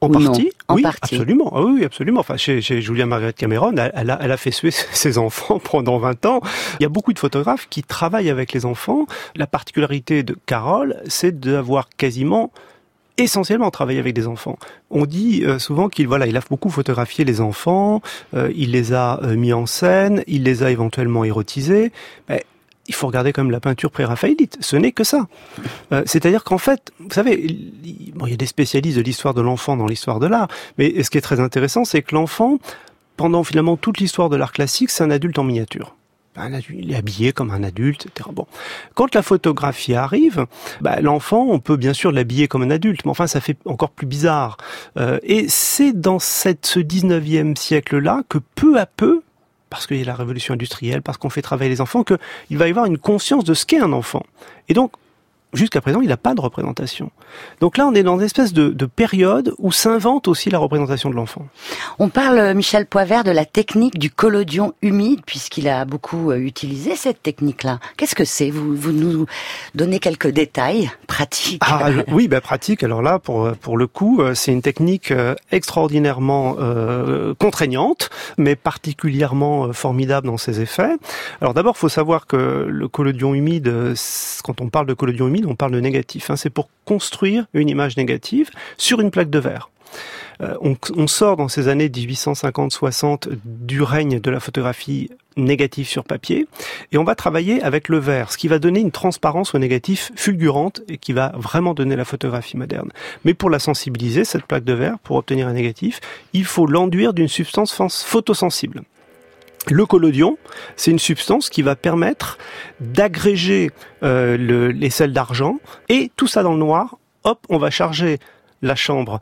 S11: En partie, oui, absolument. Ah oui, absolument. Enfin, chez, chez Julia Margaret Cameron, elle, a, elle a fait suer ses enfants pendant 20 ans. Il y a beaucoup de photographes qui travaillent avec les enfants. La particularité de Carole, c'est d'avoir quasiment essentiellement travaillé avec des enfants. On dit euh, souvent qu'il voilà, il a beaucoup photographié les enfants, euh, il les a euh, mis en scène, il les a éventuellement érotisés. Mais il faut regarder quand même la peinture pré-raphaélite. Ce n'est que ça. Euh, c'est-à-dire qu'en fait, vous savez, bon, il y a des spécialistes de l'histoire de l'enfant dans l'histoire de l'art, mais ce qui est très intéressant, c'est que l'enfant, pendant finalement toute l'histoire de l'art classique, c'est un adulte en miniature. il est habillé comme un adulte, etc. Bon, quand la photographie arrive, bah, l'enfant, on peut bien sûr l'habiller comme un adulte, mais enfin, ça fait encore plus bizarre. Euh, et c'est dans ce 19e siècle-là que peu à peu, parce qu'il y a la révolution industrielle, parce qu'on fait travailler les enfants, qu'il va y avoir une conscience de ce qu'est un enfant. Et donc, jusqu'à présent, il n'a pas de représentation. Donc là, on est dans une espèce de, période où s'invente aussi la représentation de l'enfant.
S2: On parle, euh, Michel Poivert, de la technique du collodion humide, puisqu'il a beaucoup euh, utilisé cette technique-là. Qu'est-ce que c'est? Vous, vous nous donnez quelques détails pratiques
S11: ah, Oui, ben, pratique. Alors là, pour, euh, pour le coup, c'est une technique extraordinairement contraignante, mais particulièrement formidable dans ses effets. Alors d'abord, il faut savoir que le collodion humide, quand on parle de collodion humide, on parle de négatif. Hein. C'est pour construire une image négative sur une plaque de verre. Euh, on, sort dans ces années 1850-60 du règne de la photographie négative sur papier et on va travailler avec le verre, ce qui va donner une transparence au négatif fulgurante et qui va vraiment donner la photographie moderne. Mais pour la sensibiliser, cette plaque de verre, pour obtenir un négatif, il faut l'enduire d'une substance photosensible. Le collodion, c'est une substance qui va permettre d'agréger euh, les sels d'argent et tout ça dans le noir. Hop, on va charger la chambre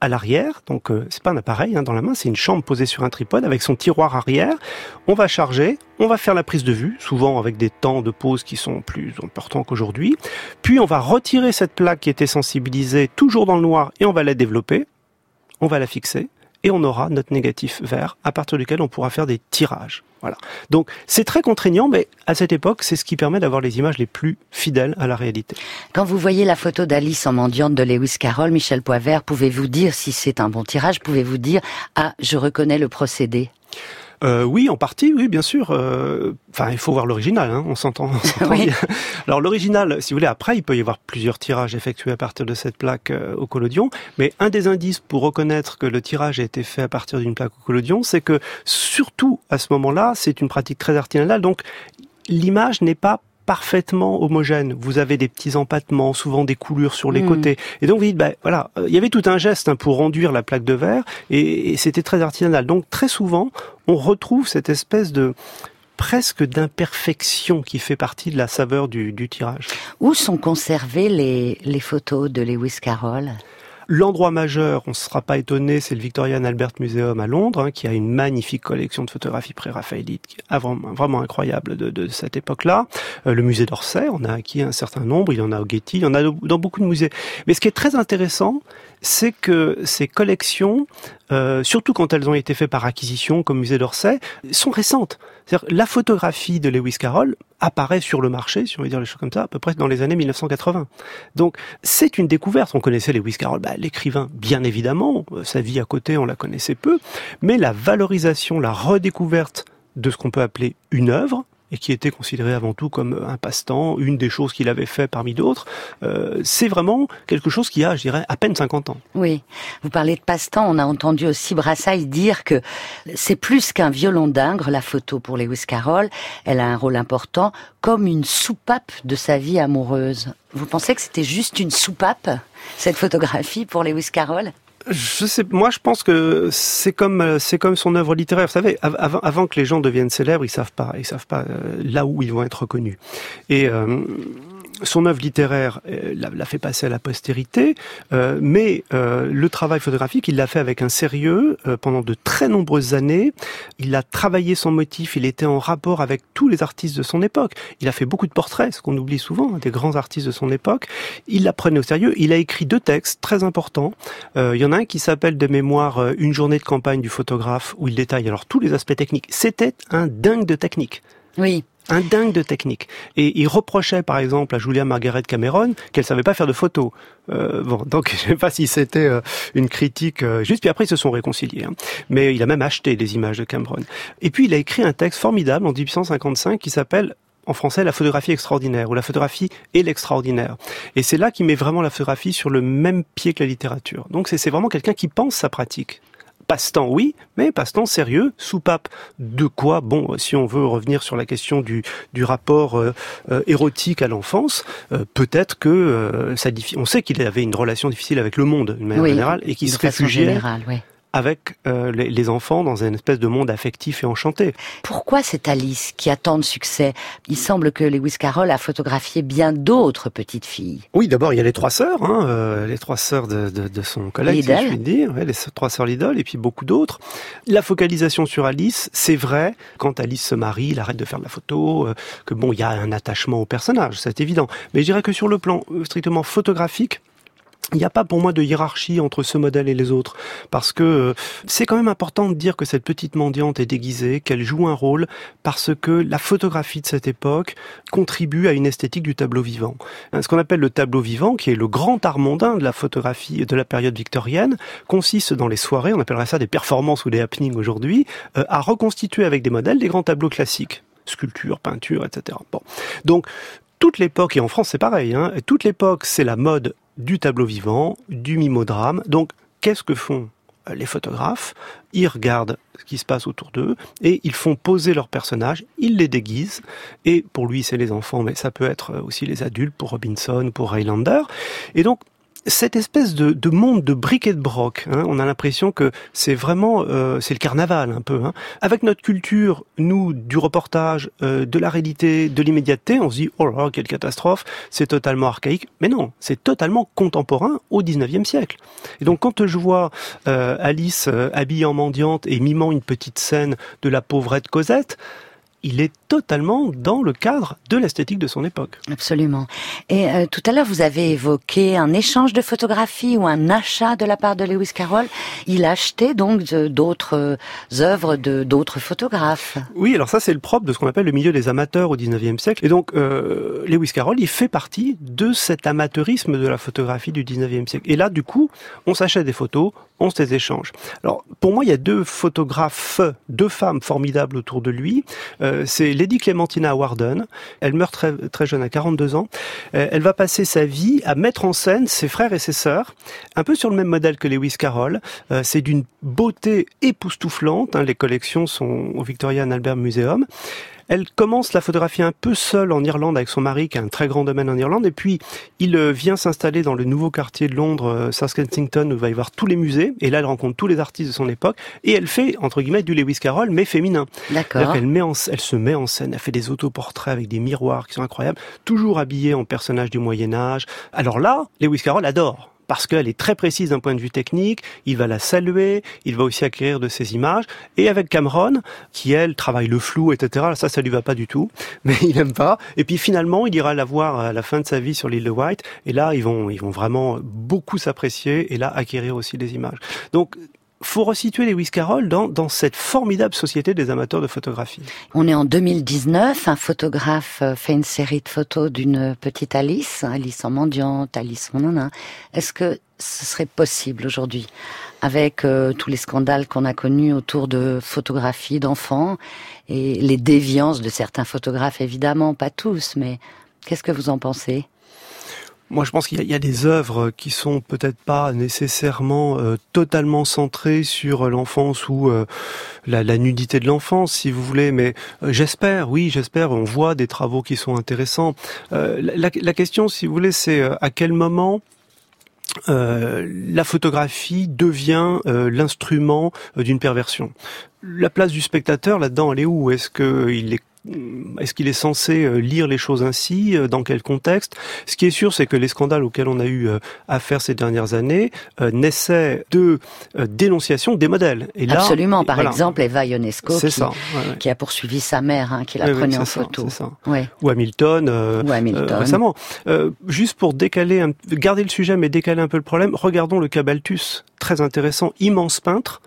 S11: à l'arrière, donc euh, c'est pas un appareil hein, dans la main, c'est une chambre posée sur un tripode avec son tiroir arrière. On va charger, on va faire la prise de vue, souvent avec des temps de pause qui sont plus importants qu'aujourd'hui. Puis on va retirer cette plaque qui était sensibilisée toujours dans le noir et on va la développer. On va la fixer et on aura notre négatif vert à partir duquel on pourra faire des tirages. Voilà. Donc c'est très contraignant, mais à cette époque, c'est ce qui permet d'avoir les images les plus fidèles à la réalité.
S2: Quand vous voyez la photo d'Alice en mendiante de Lewis Carroll, Michel Poivert, pouvez-vous dire si c'est un bon tirage Pouvez-vous dire ah je reconnais le procédé
S11: euh, oui, en partie, oui, bien sûr. Euh, enfin, il faut voir l'original, hein, on s'entend. Alors l'original, si vous voulez, après, il peut y avoir plusieurs tirages effectués à partir de cette plaque euh, au collodion, mais un des indices pour reconnaître que le tirage a été fait à partir d'une plaque au collodion, c'est que surtout à ce moment-là, c'est une pratique très artisanale, donc l'image n'est pas parfaitement homogène. Vous avez des petits empattements, souvent des coulures sur les hmm. côtés. Et donc vous dites, ben voilà, euh, il y avait tout un geste hein, pour enduire la plaque de verre, et, c'était très artisanal. Donc très souvent, on retrouve cette espèce de presque d'imperfection qui fait partie de la saveur du, du tirage.
S2: Où sont conservées les, les photos de Lewis Carroll?
S11: L'endroit majeur, on ne sera pas étonné, c'est le Victorian Albert Museum à Londres, hein, qui a une magnifique collection de photographies pré-raphaélites, vraiment, vraiment incroyable de, de cette époque-là. Euh, le musée d'Orsay, on a acquis un certain nombre, il y en a au Getty, il y en a dans beaucoup de musées. Mais ce qui est très intéressant, c'est que ces collections euh, surtout quand elles ont été faites par acquisition, comme Musée d'Orsay, sont récentes. la photographie de Lewis Carroll apparaît sur le marché, si on veut dire les choses comme ça, à peu près dans les années 1980. Donc c'est une découverte. On connaissait Lewis Carroll, bah, l'écrivain, bien évidemment. Sa vie à côté, on la connaissait peu, mais la valorisation, la redécouverte de ce qu'on peut appeler une œuvre, et qui était considéré avant tout comme un passe-temps, une des choses qu'il avait fait parmi d'autres, euh, c'est vraiment quelque chose qui a, je dirais, à peine 50 ans.
S2: Oui, vous parlez de passe-temps, on a entendu aussi Brassailles dire que c'est plus qu'un violon d'ingre, la photo pour Lewis Carroll, elle a un rôle important comme une soupape de sa vie amoureuse. Vous pensez que c'était juste une soupape, cette photographie pour Lewis Carroll?
S11: Je sais, moi je pense que c'est comme euh, c'est comme son œuvre littéraire. Vous savez, avant, avant que les gens deviennent célèbres, ils savent pas, ils savent pas euh, là où ils vont être reconnus. Et euh, son œuvre littéraire euh, l'a fait passer à la postérité, euh, mais euh, le travail photographique, il l'a fait avec un sérieux pendant de très nombreuses années. Il a travaillé son motif, il était en rapport avec tous les artistes de son époque. Il a fait beaucoup de portraits, ce qu'on oublie souvent, hein, des grands artistes de son époque. Il la prenait au sérieux. Il a écrit deux textes très importants. il y en a un qui s'appelle de mémoire Une journée de campagne du photographe, où il détaille alors tous les aspects techniques. C'était un dingue de technique.
S2: Oui
S11: un dingue de technique. Et il reprochait par exemple à Julia Margaret Cameron qu'elle savait pas faire de photos. Euh, bon, donc je sais pas si c'était euh, une critique euh, juste. Puis après ils se sont réconciliés. Hein. Mais il a même acheté des images de Cameron. Et puis il a écrit un texte formidable en 1855 qui s'appelle en français la photographie extraordinaire ou la photographie et l'extraordinaire. Et c'est là qu'il met vraiment la photographie sur le même pied que la littérature. Donc c'est vraiment quelqu'un qui pense sa pratique passe-temps, oui, mais passe-temps sérieux, soupape. De quoi Bon, si on veut revenir sur la question du, du rapport euh, euh, érotique à l'enfance, euh, peut-être que ça on sait qu'il avait une relation difficile avec le monde, d'une manière générale, et qu'il se réfugiait avec euh, les, enfants dans une espèce de monde affectif et enchanté.
S2: Pourquoi c'est Alice qui a tant de succès? Il semble que Lewis Carroll a photographié bien d'autres petites filles.
S11: Oui, d'abord il y a les trois sœurs, hein, euh, les trois sœurs de, de, de son collègue, si je puis dire, les trois sœurs Lidl, et puis beaucoup d'autres. La focalisation sur Alice, c'est vrai. Quand Alice se marie, il arrête de faire de la photo, euh, que bon, il y a un attachement au personnage, c'est évident. Mais je dirais que sur le plan strictement photographique, il n'y a pas pour moi de hiérarchie entre ce modèle et les autres, parce que euh, c'est quand même important de dire que cette petite mendiante est déguisée, qu'elle joue un rôle, parce que la photographie de cette époque contribue à une esthétique du tableau vivant. Ce qu'on appelle le tableau vivant, qui est le grand art mondain de la photographie de la période victorienne, consiste dans les soirées, on appellerait ça des performances ou des happenings aujourd'hui, euh, à reconstituer avec des modèles des grands tableaux classiques sculpture, peinture, etc. Bon. Donc, toute l'époque, et en France c'est pareil, hein, toute l'époque c'est la mode du tableau vivant, du mimodrame. Donc, qu'est-ce que font euh, les photographes? Ils regardent ce qui se passe autour d'eux et ils font poser leurs personnages, ils les déguisent. Et pour lui, c'est les enfants, mais ça peut être aussi les adultes, pour Robinson, pour Highlander. Et donc, cette espèce de, de, monde de briquet de broc, hein, on a l'impression que c'est vraiment euh, c'est le carnaval un peu. Hein. Avec notre culture, nous du reportage, euh, de la réalité, de l'immédiateté, on se dit oh là là quelle catastrophe, c'est totalement archaïque. Mais non, c'est totalement contemporain au 19e siècle. Et donc quand je vois euh, Alice habillée en mendiante et mimant une petite scène de la pauvrette Cosette, il est totalement dans le cadre de l'esthétique de son époque.
S2: Absolument. Et euh, tout à l'heure, vous avez évoqué un échange de photographies ou un achat de la part de Lewis Carroll. Il achetait donc d'autres euh, œuvres de d'autres photographes.
S11: Oui, alors ça c'est le propre de ce qu'on appelle le milieu des amateurs au 19e siècle. Et donc euh, Lewis Carroll, il fait partie de cet amateurisme de la photographie du 19e siècle. Et là, du coup, on s'achète des photos, on se les échange. Alors pour moi, il y a deux photographes, deux femmes formidables autour de lui. Euh, c'est Lady Clementina Warden. Elle meurt très, jeune, à 42 ans. Euh, elle va passer sa vie à mettre en scène ses frères et ses sœurs, un peu sur le même modèle que Lewis Carroll. Euh, c'est d'une beauté époustouflante. Hein. les collections sont au Victoria and Albert Museum. Elle commence la photographie un peu seule en Irlande avec son mari qui a un très grand domaine en Irlande et puis il vient s'installer dans le nouveau quartier de Londres, South Kensington, où il va y voir tous les musées et là elle rencontre tous les artistes de son époque et elle fait entre guillemets du Lewis Carroll mais féminin.
S2: D'accord.
S11: Elle met en, elle se met en scène, elle fait des autoportraits avec des miroirs qui sont incroyables, toujours habillée en personnage du Moyen Âge. Alors là, Lewis Carroll adore parce qu'elle est très précise d'un point de vue technique, il va la saluer, il va aussi acquérir de ses images, et avec Cameron, qui elle travaille le flou, etc., ça, ça lui va pas du tout, mais il aime pas, et puis finalement, il ira la voir à la fin de sa vie sur l'île de White, et là, ils vont, ils vont vraiment beaucoup s'apprécier, et là, acquérir aussi des images. Donc, faut resituer Lewis Carroll dans, cette formidable société des amateurs de photographie.
S2: On est en 2019, un photographe euh, fait une série de photos d'une petite Alice, Alice en mendiante, Alice en nana. Est-ce que ce serait possible aujourd'hui avec euh, tous les scandales qu'on a connus autour de photographies d'enfants et les déviances de certains photographes, évidemment, pas tous, mais qu'est-ce que vous en pensez?
S11: Moi, je pense qu'il y, a des œuvres qui sont peut-être pas nécessairement euh, totalement centrées sur l'enfance ou euh, la, nudité de l'enfance, si vous voulez. Mais j'espère, oui, j'espère. On voit des travaux qui sont intéressants. La, la, question, si vous voulez, c'est à quel moment euh, la photographie devient euh, l'instrument euh, d'une perversion? La place du spectateur là-dedans, elle est où? Est-ce qu'il est est-ce qu'il est censé euh, lire les choses ainsi euh, Dans quel contexte? Ce qui est sûr, c'est que les scandales auxquels on a eu euh, affaire ces dernières années naissaient de dénonciation des modèles.
S2: Et là, Absolument. Par exemple, Eva Ionesco, qui, qui, a poursuivi sa mère, hein, qui la prenait en photo. Ça,
S11: Ou Hamilton,
S2: Ou Hamilton.
S11: récemment. juste pour décaler, un, garder le sujet, mais décaler un peu le problème, regardons le cas Balthus, très intéressant, immense peintre,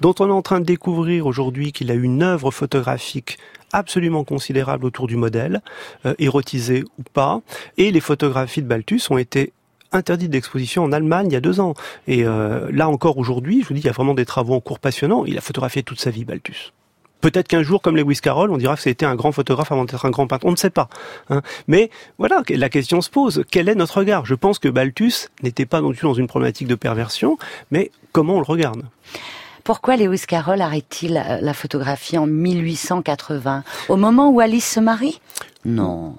S11: dont on est en train de découvrir aujourd'hui qu'il a une œuvre photographique absolument considérable autour du modèle, euh, érotisé ou pas. Et les photographies de Balthus ont été interdites d'exposition en Allemagne il y a deux ans. Et euh, là encore aujourd'hui, je vous dis, il y a vraiment des travaux en cours passionnants. Il a photographié toute sa vie, Balthus. Peut-être qu'un jour, comme Lewis Carroll, on dira que c'était un grand photographe avant d'être un grand peintre. On ne sait pas. Hein. Mais voilà, la question se pose. Quel est notre regard? Je pense que Balthus n'était pas non plus dans une problématique de perversion, mais comment on le regarde?
S2: Pourquoi Lewis Carroll arrête-t-il la photographie en 1880 Au moment où Alice se marie? Non.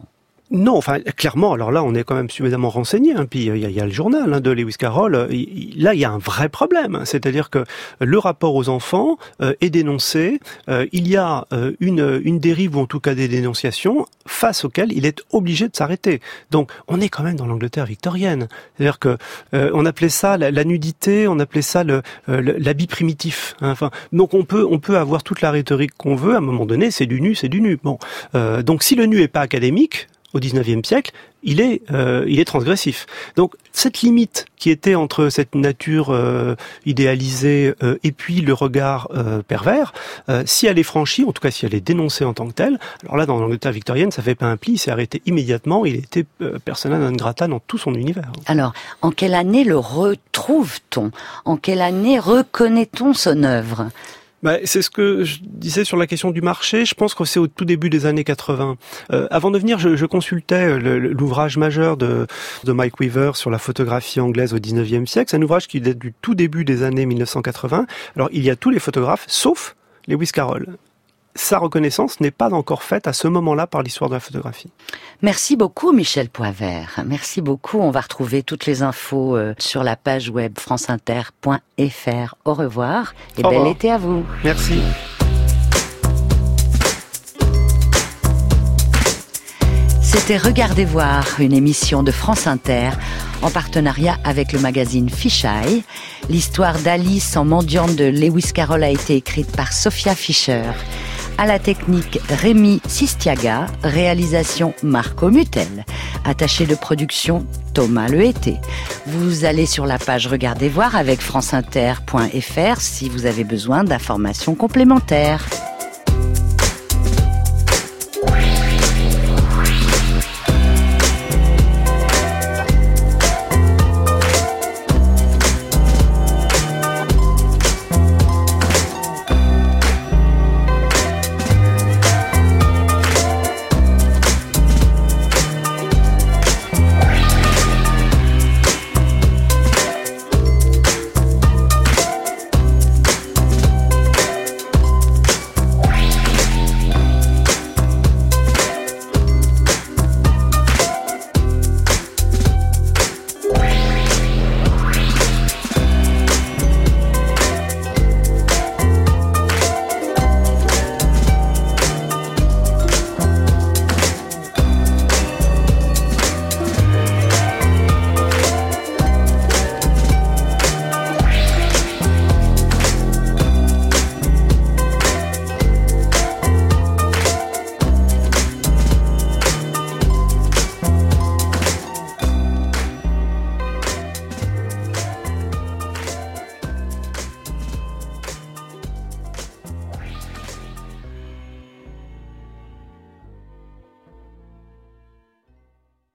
S11: Non, enfin clairement. Alors là, on est quand même suffisamment renseigné. Hein. Puis il y, a le journal hein, de Lewis Carroll. là, il y a un vrai problème. C'est-à-dire que le rapport aux enfants euh, est dénoncé. Euh, il y a euh, une, une dérive ou en tout cas des dénonciations face auxquelles il est obligé de s'arrêter. Donc, on est quand même dans l'Angleterre victorienne. C'est-à-dire que on appelait ça la, nudité, on appelait ça l'habit primitif. Hein. Enfin, donc on peut on peut avoir toute la rhétorique qu'on veut. À un moment donné, c'est du nu, c'est du nu. Bon, donc si le nu est pas académique, au XIXe siècle, il est, euh, il est transgressif. Donc cette limite qui était entre cette nature euh, idéalisée euh, et puis le regard pervers, si elle est franchie, en tout cas si elle est dénoncée en tant que telle, alors là dans l'Angleterre victorienne, ça fait pas un pli, il s'est arrêté immédiatement, il était persona non grata dans tout son univers.
S2: Alors, en quelle année le retrouve-t-on? En quelle année reconnaît-on son œuvre?
S11: Bah, c'est ce que je disais sur la question du marché. Je pense que c'est au tout début des années 80. Euh, avant de venir, je, je consultais l'ouvrage majeur de, de Mike Weaver sur la photographie anglaise au 19e siècle. C'est un ouvrage qui date du tout début des années 1980. Alors, il y a tous les photographes, sauf Lewis Carroll sa reconnaissance n'est pas encore faite à ce moment-là par l'histoire de la photographie.
S2: Merci beaucoup Michel Poivert. Merci beaucoup. On va retrouver toutes les infos euh, sur la page web franceinter.fr. Au revoir et bel été à vous.
S11: Merci.
S2: C'était Regardez voir, une émission de France Inter en partenariat avec le magazine Fisheye. L'histoire d'Alice en mendiante de Lewis Carroll a été écrite par Sophia Fischer. À la technique, Rémi Sistiaga. Réalisation, Marco Mutel. Attaché de production, Thomas Lehété. Vous allez sur la page Regardez voir avec franceinter.fr si vous avez besoin d'informations complémentaires.